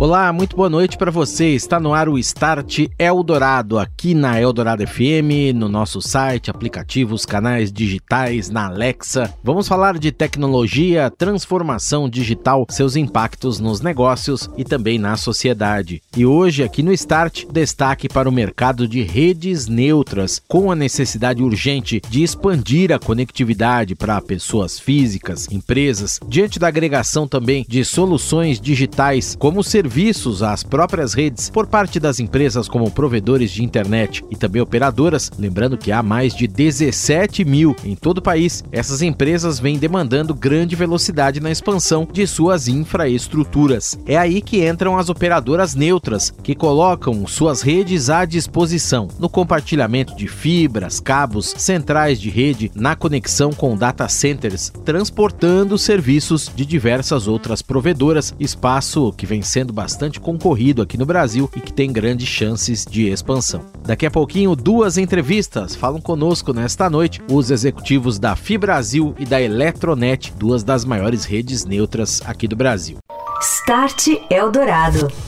Olá, muito boa noite para você. Está no ar o Start Eldorado, aqui na Eldorado FM, no nosso site, aplicativos, canais digitais, na Alexa. Vamos falar de tecnologia, transformação digital, seus impactos nos negócios e também na sociedade. E hoje, aqui no Start, destaque para o mercado de redes neutras, com a necessidade urgente de expandir a conectividade para pessoas físicas, empresas, diante da agregação também de soluções digitais como serviços serviços às próprias redes por parte das empresas como provedores de internet e também operadoras, lembrando que há mais de 17 mil em todo o país. Essas empresas vêm demandando grande velocidade na expansão de suas infraestruturas. É aí que entram as operadoras neutras, que colocam suas redes à disposição no compartilhamento de fibras, cabos, centrais de rede, na conexão com data centers, transportando serviços de diversas outras provedoras, espaço que vem sendo bastante concorrido aqui no Brasil e que tem grandes chances de expansão. Daqui a pouquinho, duas entrevistas falam conosco nesta noite os executivos da Fibrasil e da Eletronet, duas das maiores redes neutras aqui do Brasil. Start Eldorado.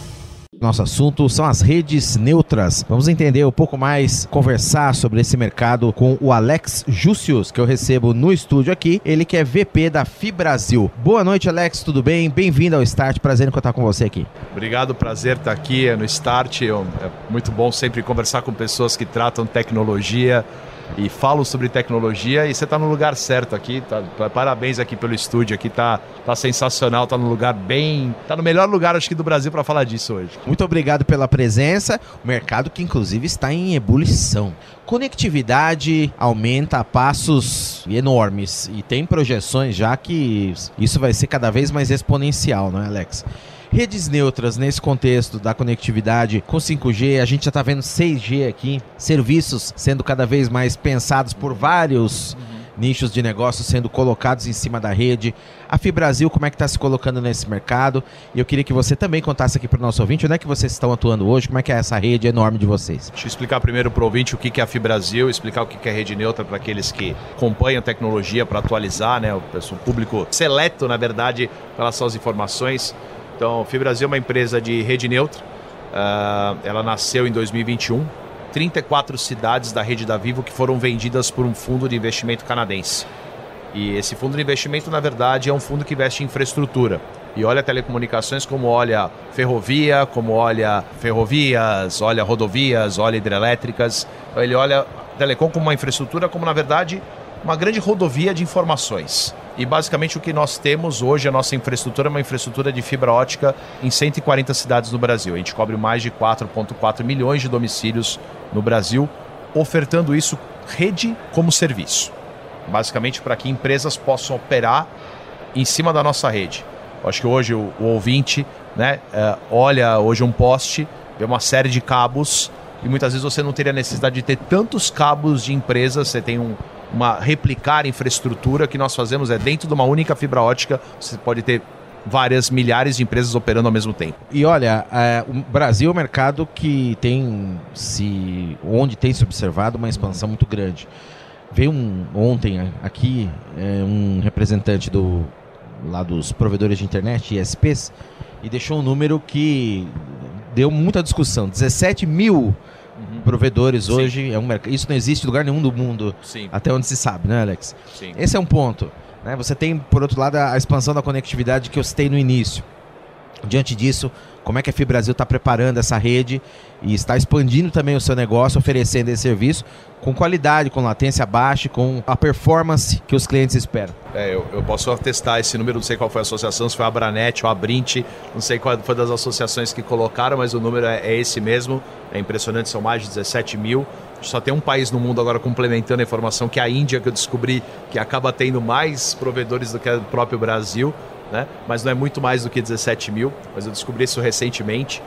Nosso assunto são as redes neutras. Vamos entender um pouco mais, conversar sobre esse mercado com o Alex Júcius, que eu recebo no estúdio aqui. Ele que é VP da Fibrasil. Boa noite, Alex, tudo bem? Bem-vindo ao Start. Prazer em contar com você aqui. Obrigado, prazer estar aqui no Start. É muito bom sempre conversar com pessoas que tratam tecnologia e falo sobre tecnologia e você está no lugar certo aqui. Tá, parabéns aqui pelo estúdio aqui, tá, tá sensacional, tá no lugar bem, tá no melhor lugar acho que do Brasil para falar disso hoje. Muito obrigado pela presença. O mercado que inclusive está em ebulição. Conectividade aumenta a passos enormes e tem projeções já que isso vai ser cada vez mais exponencial, não é, Alex? Redes neutras nesse contexto da conectividade com 5G, a gente já está vendo 6G aqui, serviços sendo cada vez mais pensados por vários nichos de negócio sendo colocados em cima da rede. A Fibrasil, como é que está se colocando nesse mercado? E eu queria que você também contasse aqui para o nosso ouvinte onde é que vocês estão atuando hoje, como é que é essa rede enorme de vocês. Deixa eu explicar primeiro para o ouvinte o que é a Fibrasil, explicar o que é a rede neutra para aqueles que acompanham tecnologia para atualizar, né? O público seleto, na verdade, em relação às informações. Então, Fibrasil é uma empresa de rede neutra. Uh, ela nasceu em 2021. 34 cidades da rede da Vivo que foram vendidas por um fundo de investimento canadense. E esse fundo de investimento, na verdade, é um fundo que investe em infraestrutura. E olha telecomunicações como olha ferrovia, como olha ferrovias, olha rodovias, olha hidrelétricas. Então, ele olha telecom como uma infraestrutura, como na verdade uma grande rodovia de informações. E basicamente o que nós temos hoje, a nossa infraestrutura é uma infraestrutura de fibra ótica em 140 cidades no Brasil. A gente cobre mais de 4,4 milhões de domicílios no Brasil, ofertando isso rede como serviço. Basicamente para que empresas possam operar em cima da nossa rede. Eu acho que hoje o, o ouvinte né, uh, olha hoje um poste, vê uma série de cabos e muitas vezes você não teria necessidade de ter tantos cabos de empresas, você tem um, uma replicar infraestrutura que nós fazemos é dentro de uma única fibra ótica, você pode ter várias milhares de empresas operando ao mesmo tempo. E olha, é, o Brasil é um mercado que tem se onde tem se observado uma expansão muito grande. Veio um, ontem aqui é, um representante do lá dos provedores de internet, ISPs, e deixou um número que deu muita discussão. 17 mil Uhum. Provedores Sim. hoje é um mercado. Isso não existe em lugar nenhum do mundo, Sim. até onde se sabe, né, Alex? Sim. Esse é um ponto. Né? Você tem, por outro lado, a expansão da conectividade que eu citei no início. Diante disso, como é que a Fibrasil está preparando essa rede e está expandindo também o seu negócio, oferecendo esse serviço com qualidade, com latência baixa, com a performance que os clientes esperam. É, eu, eu, posso atestar esse número, não sei qual foi a associação, se foi a Branet ou a Brint, não sei qual foi das associações que colocaram, mas o número é, é esse mesmo, é impressionante, são mais de 17 mil. Só tem um país no mundo agora complementando a informação, que é a Índia, que eu descobri que acaba tendo mais provedores do que o próprio Brasil né? mas não é muito mais do que 17 mil, mas eu descobri isso recentemente.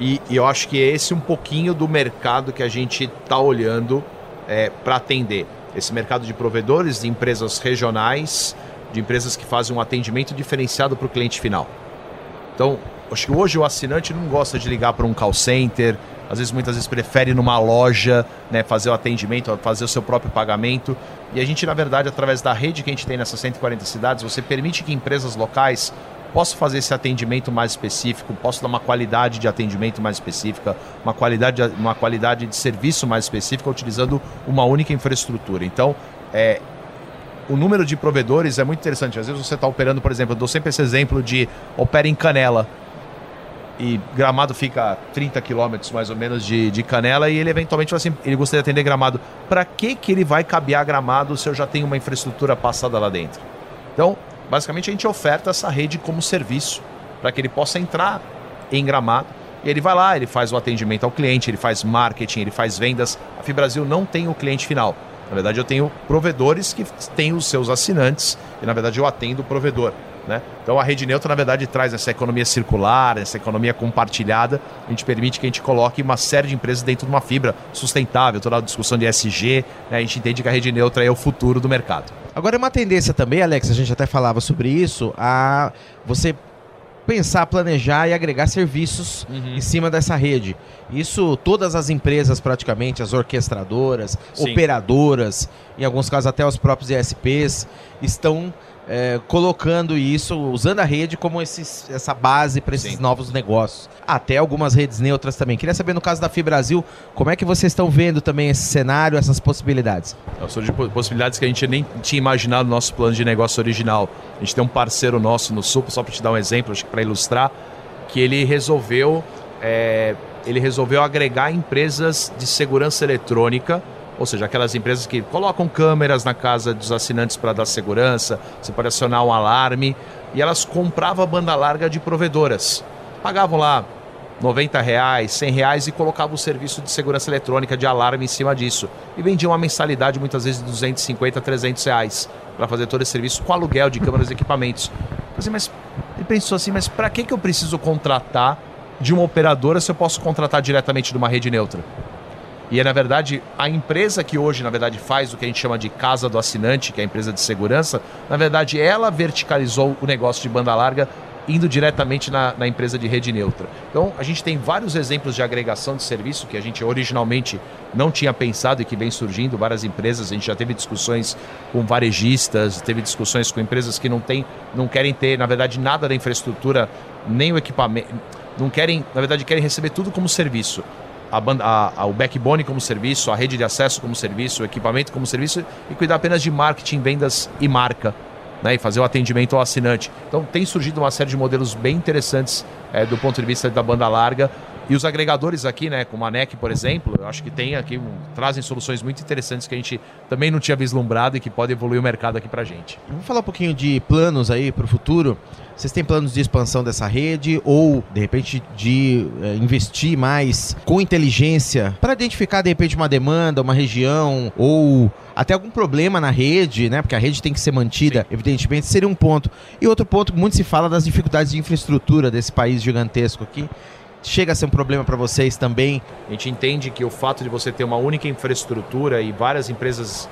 E, e eu acho que é esse um pouquinho do mercado que a gente está olhando é, para atender. Esse mercado de provedores, de empresas regionais, de empresas que fazem um atendimento diferenciado para o cliente final. Então, acho que hoje o assinante não gosta de ligar para um call center, às vezes muitas vezes prefere numa loja, né, fazer o atendimento, fazer o seu próprio pagamento. E a gente, na verdade, através da rede que a gente tem nessas 140 cidades, você permite que empresas locais possam fazer esse atendimento mais específico, possam dar uma qualidade de atendimento mais específica, uma qualidade, uma qualidade de serviço mais específica, utilizando uma única infraestrutura. Então, é, o número de provedores é muito interessante. Às vezes você está operando, por exemplo, eu dou sempre esse exemplo de opera em Canela e Gramado fica a 30 quilômetros mais ou menos de, de Canela e ele eventualmente assim, ele gostaria de atender Gramado. Para que, que ele vai cabear Gramado se eu já tenho uma infraestrutura passada lá dentro? Então, basicamente a gente oferta essa rede como serviço para que ele possa entrar em Gramado e ele vai lá, ele faz o atendimento ao cliente, ele faz marketing, ele faz vendas. A Fibrasil não tem o cliente final. Na verdade, eu tenho provedores que têm os seus assinantes e, na verdade, eu atendo o provedor. Né? Então a rede neutra, na verdade, traz essa economia circular, essa economia compartilhada. A gente permite que a gente coloque uma série de empresas dentro de uma fibra sustentável, toda a discussão de SG. Né? A gente entende que a rede neutra é o futuro do mercado. Agora é uma tendência também, Alex, a gente até falava sobre isso, a você pensar, planejar e agregar serviços uhum. em cima dessa rede. Isso todas as empresas praticamente, as orquestradoras, Sim. operadoras, em alguns casos até os próprios ESPs, estão é, colocando isso, usando a rede como esses, essa base para esses Sim. novos negócios. Até algumas redes neutras também. Queria saber, no caso da Fibrasil, como é que vocês estão vendo também esse cenário, essas possibilidades? São de possibilidades que a gente nem tinha imaginado no nosso plano de negócio original. A gente tem um parceiro nosso no Sul, só para te dar um exemplo, acho que para ilustrar, que ele resolveu, é, ele resolveu agregar empresas de segurança eletrônica ou seja, aquelas empresas que colocam câmeras na casa dos assinantes para dar segurança, você pode acionar um alarme, e elas compravam a banda larga de provedoras. Pagavam lá 90 reais, 100 reais e colocavam o serviço de segurança eletrônica de alarme em cima disso. E vendiam uma mensalidade muitas vezes de 250, 300 reais para fazer todo esse serviço com aluguel de câmeras e equipamentos. Assim, mas ele pensou assim, mas para que, que eu preciso contratar de uma operadora se eu posso contratar diretamente de uma rede neutra? E é, na verdade, a empresa que hoje, na verdade, faz o que a gente chama de casa do assinante, que é a empresa de segurança, na verdade, ela verticalizou o negócio de banda larga indo diretamente na, na, empresa de rede neutra. Então, a gente tem vários exemplos de agregação de serviço que a gente originalmente não tinha pensado e que vem surgindo, várias empresas, a gente já teve discussões com varejistas, teve discussões com empresas que não, tem, não querem ter, na verdade, nada da infraestrutura, nem o equipamento, não querem, na verdade, querem receber tudo como serviço a banda, a, a, o backbone como serviço, a rede de acesso como serviço, o equipamento como serviço e cuidar apenas de marketing, vendas e marca. Né, e fazer o atendimento ao assinante. Então tem surgido uma série de modelos bem interessantes é, do ponto de vista da banda larga. E os agregadores aqui, né, como a NEC, por exemplo, eu acho que tem aqui, trazem soluções muito interessantes que a gente também não tinha vislumbrado e que pode evoluir o mercado aqui para gente. Vamos falar um pouquinho de planos aí para o futuro. Vocês têm planos de expansão dessa rede ou, de repente, de é, investir mais com inteligência para identificar, de repente, uma demanda, uma região ou até algum problema na rede, né? Porque a rede tem que ser mantida, Sim. evidentemente, seria um ponto. E outro ponto, muito se fala das dificuldades de infraestrutura desse país gigantesco aqui chega a ser um problema para vocês também? A gente entende que o fato de você ter uma única infraestrutura e várias empresas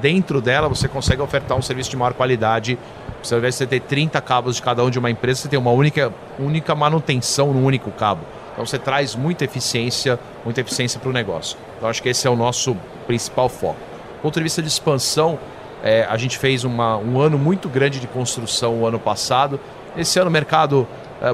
dentro dela, você consegue ofertar um serviço de maior qualidade se ao invés de você ter 30 cabos de cada um de uma empresa, você tem uma única, única manutenção no único cabo. Então você traz muita eficiência, muita eficiência para o negócio. Então acho que esse é o nosso principal foco. Do ponto de vista de expansão, é, a gente fez uma, um ano muito grande de construção o ano passado. Esse ano o mercado,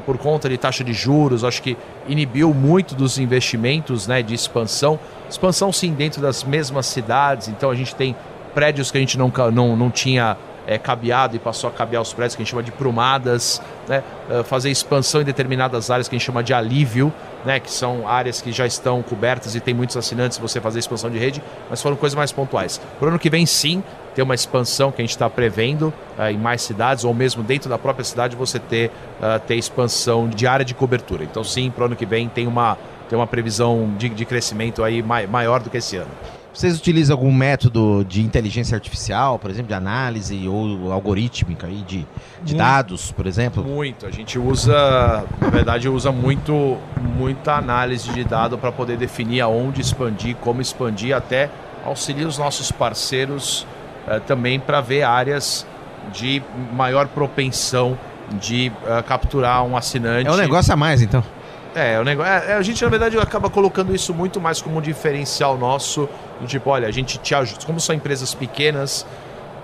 por conta de taxa de juros, acho que inibiu muito dos investimentos né, de expansão. Expansão sim dentro das mesmas cidades, então a gente tem prédios que a gente não, não, não tinha é, cabeado e passou a cabear os prédios que a gente chama de prumadas, né? Uh, fazer expansão em determinadas áreas que a gente chama de alívio, né? que são áreas que já estão cobertas e tem muitos assinantes você fazer expansão de rede, mas foram coisas mais pontuais. Para o ano que vem, sim, ter uma expansão que a gente está prevendo uh, em mais cidades, ou mesmo dentro da própria cidade você ter, uh, ter expansão de área de cobertura. Então, sim, para o ano que vem tem uma, tem uma previsão de, de crescimento aí maior do que esse ano. Vocês utilizam algum método de inteligência artificial, por exemplo, de análise ou algorítmica aí de, de dados, por exemplo? Muito. A gente usa, na verdade, usa muito muita análise de dado para poder definir aonde expandir, como expandir, até auxiliar os nossos parceiros eh, também para ver áreas de maior propensão de uh, capturar um assinante. É um negócio a mais, então. É, o negócio, é, a gente na verdade acaba colocando isso muito mais como um diferencial nosso, do tipo, olha, a gente te ajuda, como são empresas pequenas,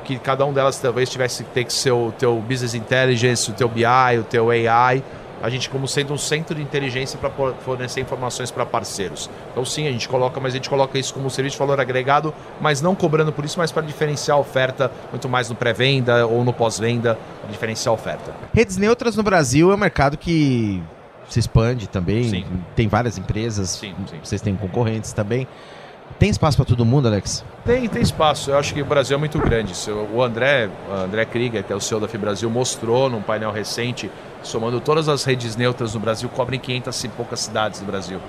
que cada um delas talvez tivesse que ter que ser o teu business intelligence, o teu BI, o teu AI, a gente como sendo um centro de inteligência para fornecer informações para parceiros. Então sim, a gente coloca, mas a gente coloca isso como um serviço de valor agregado, mas não cobrando por isso, mas para diferenciar a oferta muito mais no pré-venda ou no pós-venda, diferenciar a oferta. Redes neutras no Brasil é um mercado que se expande também, sim. tem várias empresas, sim, sim. vocês têm concorrentes também. Tem espaço para todo mundo, Alex? Tem, tem espaço. Eu acho que o Brasil é muito grande. O André, André Krieger, que é o CEO da Fibrasil, mostrou num painel recente somando todas as redes neutras no Brasil, cobrem 500 e poucas cidades do Brasil.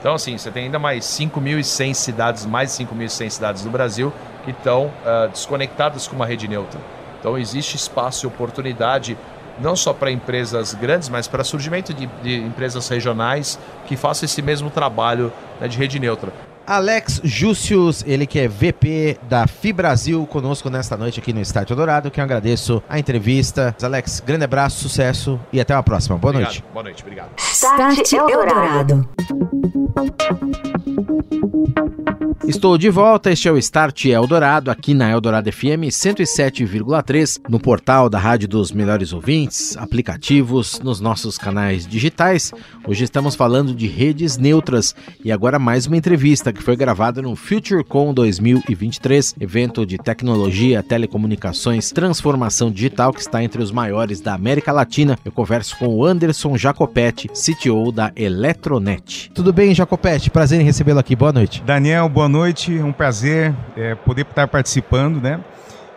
Então, assim, você tem ainda mais 5.100 cidades, mais de 5.100 cidades do Brasil que estão uh, desconectadas com uma rede neutra. Então, existe espaço e oportunidade não só para empresas grandes, mas para surgimento de, de, empresas regionais que façam esse mesmo trabalho né, de rede neutra. Alex Júcius, ele que é VP da FIBrasil, conosco nesta noite aqui no Estádio Dourado, que eu agradeço a entrevista. Alex, grande abraço, sucesso e até a próxima. Boa obrigado. noite. Boa noite, obrigado. Start Eldorado. Estou de volta, este é o Start Eldorado, aqui na Eldorado FM 107,3, no portal da Rádio dos Melhores Ouvintes, aplicativos, nos nossos canais digitais. Hoje estamos falando de redes neutras e agora mais uma entrevista que foi gravada no FutureCon 2023, evento de tecnologia, telecomunicações, transformação digital que está entre os maiores da América Latina. Eu converso com o Anderson Jacopetti, CTO da Eletronet. Tudo bem, Jacopetti? Prazer em recebê-lo aqui. Boa noite. Daniel, boa noite. É um prazer é, poder estar participando, né?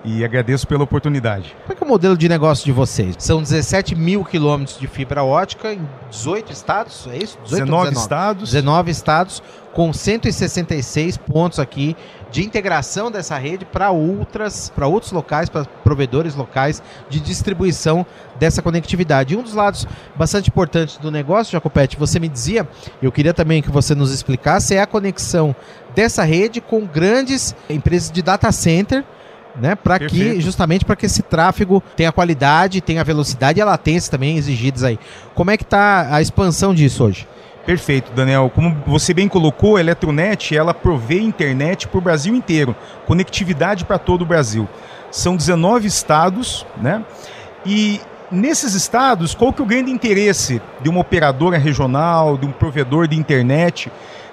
e agradeço pela oportunidade. Qual é, é o modelo de negócio de vocês? São 17 mil quilômetros de fibra ótica em 18 estados, é isso? 18 19, 19 estados. 19 estados, com 166 pontos aqui de integração dessa rede para outras, para outros locais, para provedores locais de distribuição dessa conectividade. E um dos lados bastante importantes do negócio, Jacopete, você me dizia, eu queria também que você nos explicasse, é a conexão dessa rede com grandes empresas de data center né? Para que justamente para que esse tráfego tenha qualidade, tenha velocidade e a latência também exigidas aí. Como é que está a expansão disso hoje? Perfeito, Daniel. Como você bem colocou, a Eletronet ela provê internet para o Brasil inteiro, conectividade para todo o Brasil. São 19 estados, né? E nesses estados, qual que é o grande interesse de uma operadora regional, de um provedor de internet,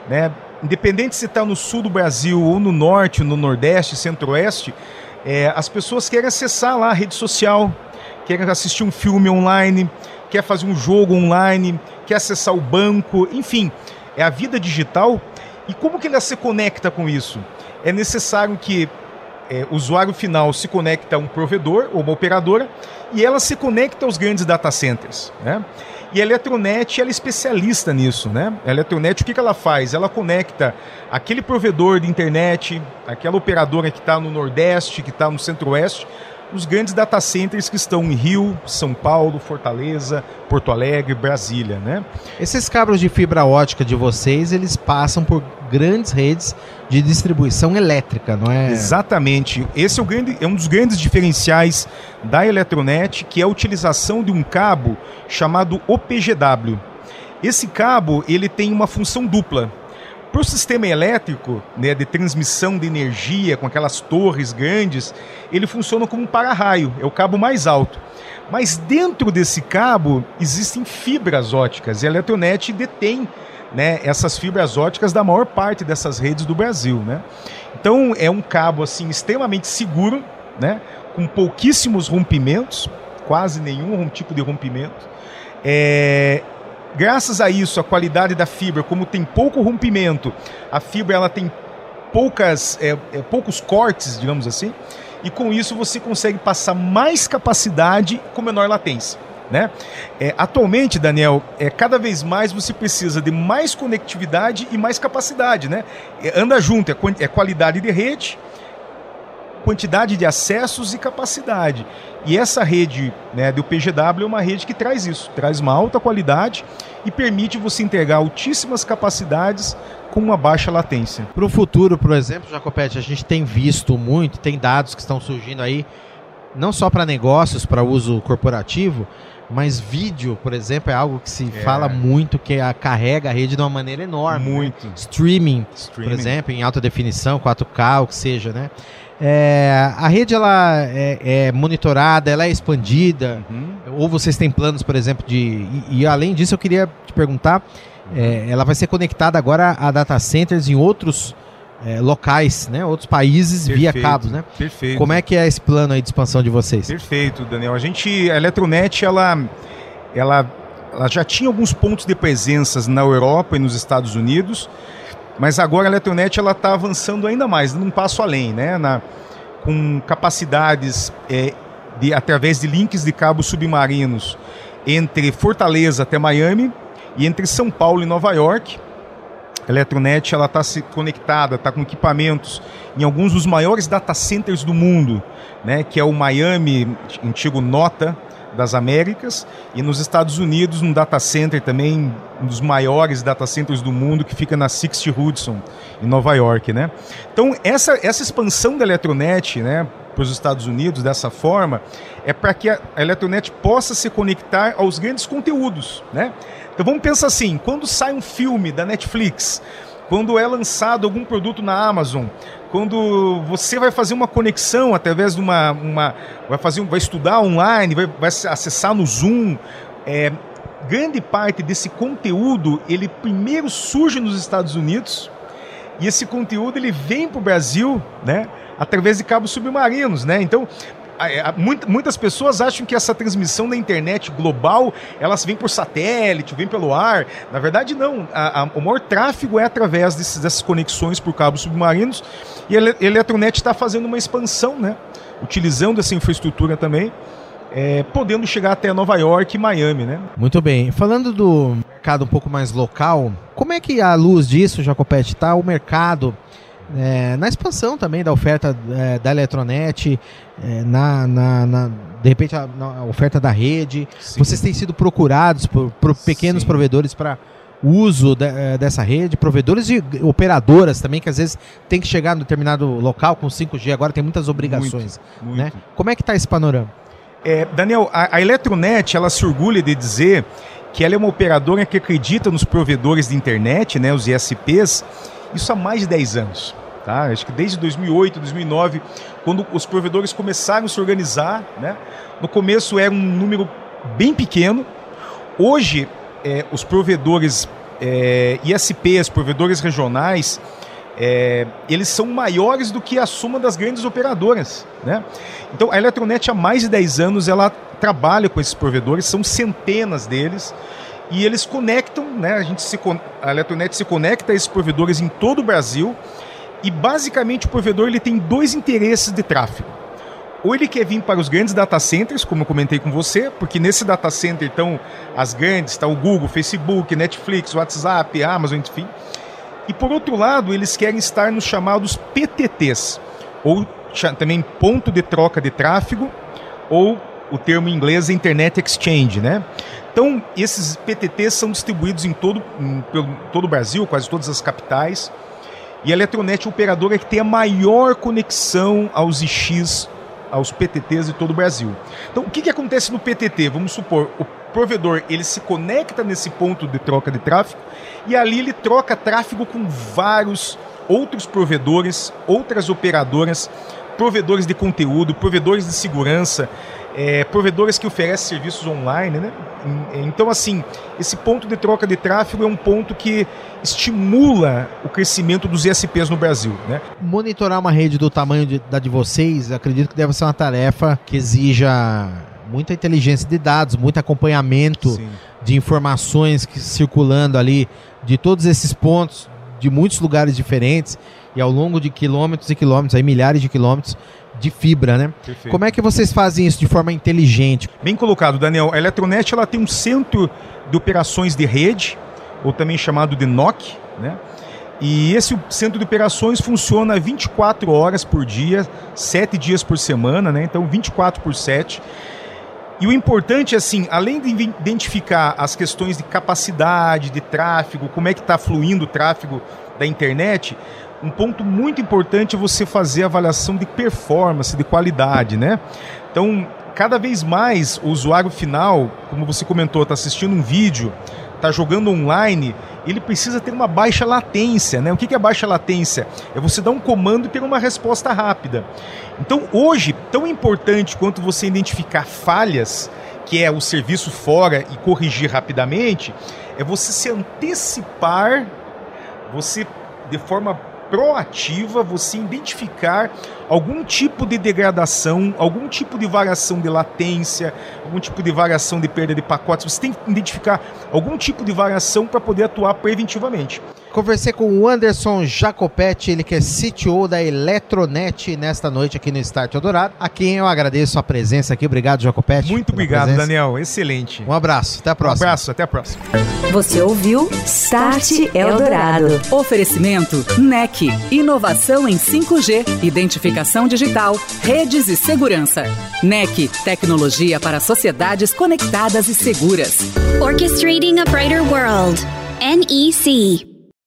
né? Independente se está no sul do Brasil ou no norte, no nordeste, centro-oeste, é, as pessoas querem acessar lá a rede social, querem assistir um filme online, quer fazer um jogo online, quer acessar o banco, enfim, é a vida digital. E como que ela se conecta com isso? É necessário que é, o usuário final se conecte a um provedor ou uma operadora e ela se conecta aos grandes data centers. Né? E a Eletronet ela é especialista nisso, né? A Eletronet, o que, que ela faz? Ela conecta aquele provedor de internet, aquela operadora que está no Nordeste, que está no Centro-Oeste, os grandes data centers que estão em Rio, São Paulo, Fortaleza, Porto Alegre, Brasília, né? Esses cabos de fibra ótica de vocês, eles passam por grandes redes de distribuição elétrica, não é? Exatamente. Esse é, grande, é um dos grandes diferenciais da Eletronet, que é a utilização de um cabo chamado OPGW. Esse cabo ele tem uma função dupla. Para o sistema elétrico, né, de transmissão de energia com aquelas torres grandes, ele funciona como um para-raio, é o cabo mais alto. Mas dentro desse cabo existem fibras óticas e a Eletronet detém né, essas fibras óticas da maior parte dessas redes do Brasil. Né? Então é um cabo assim extremamente seguro, né, com pouquíssimos rompimentos, quase nenhum tipo de rompimento. É, Graças a isso, a qualidade da fibra, como tem pouco rompimento, a fibra ela tem poucas, é, é, poucos cortes, digamos assim, e com isso você consegue passar mais capacidade com menor latência. Né? É, atualmente, Daniel, é, cada vez mais você precisa de mais conectividade e mais capacidade. Né? É, anda junto, é, é qualidade de rede, quantidade de acessos e capacidade. E essa rede né, do PGW é uma rede que traz isso, traz uma alta qualidade e permite você entregar altíssimas capacidades com uma baixa latência. Para o futuro, por exemplo, Jacopete, a gente tem visto muito, tem dados que estão surgindo aí não só para negócios, para uso corporativo, mas vídeo, por exemplo, é algo que se É. fala muito, que a, carrega a rede de uma maneira enorme. né? Muito. Streaming, Streaming. por exemplo, em alta definição, 4K, o que seja, né? É, a rede ela é, é monitorada, ela é expandida, Uhum. ou vocês têm planos, por exemplo, de. E, e além disso, eu queria te perguntar: é, ela vai ser conectada agora a data centers em outros é, locais, né? Outros países via Perfeito, cabos, né? Perfeito. Como é que é esse plano aí de expansão de vocês? Perfeito, Daniel. A gente, a Eletronet, ela, ela, ela já tinha alguns pontos de presença na Europa e nos Estados Unidos, mas agora a Eletronet está avançando ainda mais, num passo além, né? Na, com capacidades é, de, através de links de cabos submarinos entre Fortaleza até Miami e entre São Paulo e Nova York. A Eletronet está se conectada, está com equipamentos em alguns dos maiores data centers do mundo, né, que é o Miami, antigo Nota das Américas, e nos Estados Unidos um data center também, um dos maiores data centers do mundo, que fica na Sixth Hudson, em Nova York, né? Então essa, essa expansão da Eletronet, né, para os Estados Unidos dessa forma, é para que a a Eletronet possa se conectar aos grandes conteúdos, né? Então vamos pensar assim, quando sai um filme da Netflix, quando é lançado algum produto na Amazon, quando você vai fazer uma conexão através de uma, uma vai fazer, vai estudar online, vai, vai acessar no Zoom, é, grande parte desse conteúdo ele primeiro surge nos Estados Unidos e esse conteúdo ele vem para o Brasil, né, através de cabos submarinos, né? Então muitas pessoas acham que essa transmissão da internet global elas vêm por satélite, vem pelo ar. Na verdade, não. A- a- o maior tráfego é através desses- dessas conexões por cabos submarinos e a Ele- Eletronet está fazendo uma expansão, né? Utilizando essa infraestrutura também, é, podendo chegar até Nova York e Miami, né? Muito bem. Falando do mercado um pouco mais local, como é que à luz disso, Jacopete, está o mercado é, na expansão também da oferta é, da Eletronet, é, na, na- na- de repente a, na oferta da rede? Sim. Vocês têm sido procurados por, por pequenos Sim. provedores para uso de- eh, dessa rede, provedores e operadoras também, que às vezes tem que chegar em determinado local com 5G, agora tem muitas obrigações. Muito. Né? Como é que está esse panorama? É, Daniel, a, a Eletronet ela se orgulha de dizer que ela é uma operadora que acredita nos provedores de internet, né, os ISPs, isso há mais de 10 anos. Tá? Acho que desde 2008, 2009, quando os provedores começaram a se organizar, né? no começo era um número bem pequeno, hoje é, os provedores é, ISPs, provedores regionais, é, eles são maiores do que a soma das grandes operadoras. Né? Então a Eletronet há mais de 10 anos ela trabalha com esses provedores, são centenas deles. E eles conectam, né? A, gente se, a Eletronet se conecta a esses provedores em todo o Brasil. E basicamente o provedor ele tem dois interesses de tráfego. Ou ele quer vir para os grandes data centers, como eu comentei com você, porque nesse data center estão as grandes, está o Google, Facebook, Netflix, WhatsApp, Amazon, enfim. E por outro lado, eles querem estar nos chamados PTTs, ou também ponto de troca de tráfego, ou o termo em inglês é Internet Exchange, né? Então, esses PTTs são distribuídos em todo, em, todo o Brasil, quase todas as capitais. E a Eletronet é a operadora que tem a maior conexão aos IX, aos PTTs de todo o Brasil. Então, o que, que acontece no PTT? Vamos supor, o provedor ele se conecta nesse ponto de troca de tráfego e ali ele troca tráfego com vários outros provedores, outras operadoras, provedores de conteúdo, provedores de segurança, é, provedores que oferecem serviços online, né? Em- Então, assim, esse ponto de troca de tráfego é um ponto que estimula o crescimento dos ISPs no Brasil, né? Monitorar uma rede do tamanho de- da de vocês, acredito que deve ser uma tarefa que exija muita inteligência de dados, muito acompanhamento de informações que circulando ali de todos esses pontos, de muitos lugares diferentes e ao longo de quilômetros e quilômetros, aí milhares de quilômetros de fibra, né? Perfeito. Como é que vocês fazem isso de forma inteligente? Bem colocado, Daniel. A Eletronet ela tem um centro de operações de rede, ou também chamado de NOC, né? E esse centro de operações funciona 24 horas por dia, 7 dias por semana, né? Então 24 por 7. E o importante é assim, além de identificar as questões de capacidade, de tráfego, como é que está fluindo o tráfego da internet, um ponto muito importante é você fazer avaliação de performance, de qualidade, né? Então, cada vez mais o usuário final, como você comentou, está assistindo um vídeo, está jogando online, ele precisa ter uma baixa latência. Né? O que é baixa latência? É você dar um comando e ter uma resposta rápida. Então, hoje, tão importante quanto você identificar falhas, que é o serviço fora e corrigir rapidamente, é você se antecipar, você de forma proativa você identificar algum tipo de degradação, algum tipo de variação de latência, algum tipo de variação de perda de pacotes. Você tem que identificar algum tipo de variação para poder atuar preventivamente. Conversei com o Anderson Jacopetti, ele que é CTO da Eletronet nesta noite aqui no Start Eldorado, a quem eu agradeço a presença aqui. Obrigado, Jacopetti. Muito obrigado, presença. Daniel. Excelente. Um abraço. Até a próxima. Um abraço. Até a próxima. Você ouviu Start Eldorado. Oferecimento NEC. Inovação em 5G. Identificação digital. Redes e segurança. NEC. Tecnologia para sociedades conectadas e seguras. Orchestrating a Brighter World. NEC.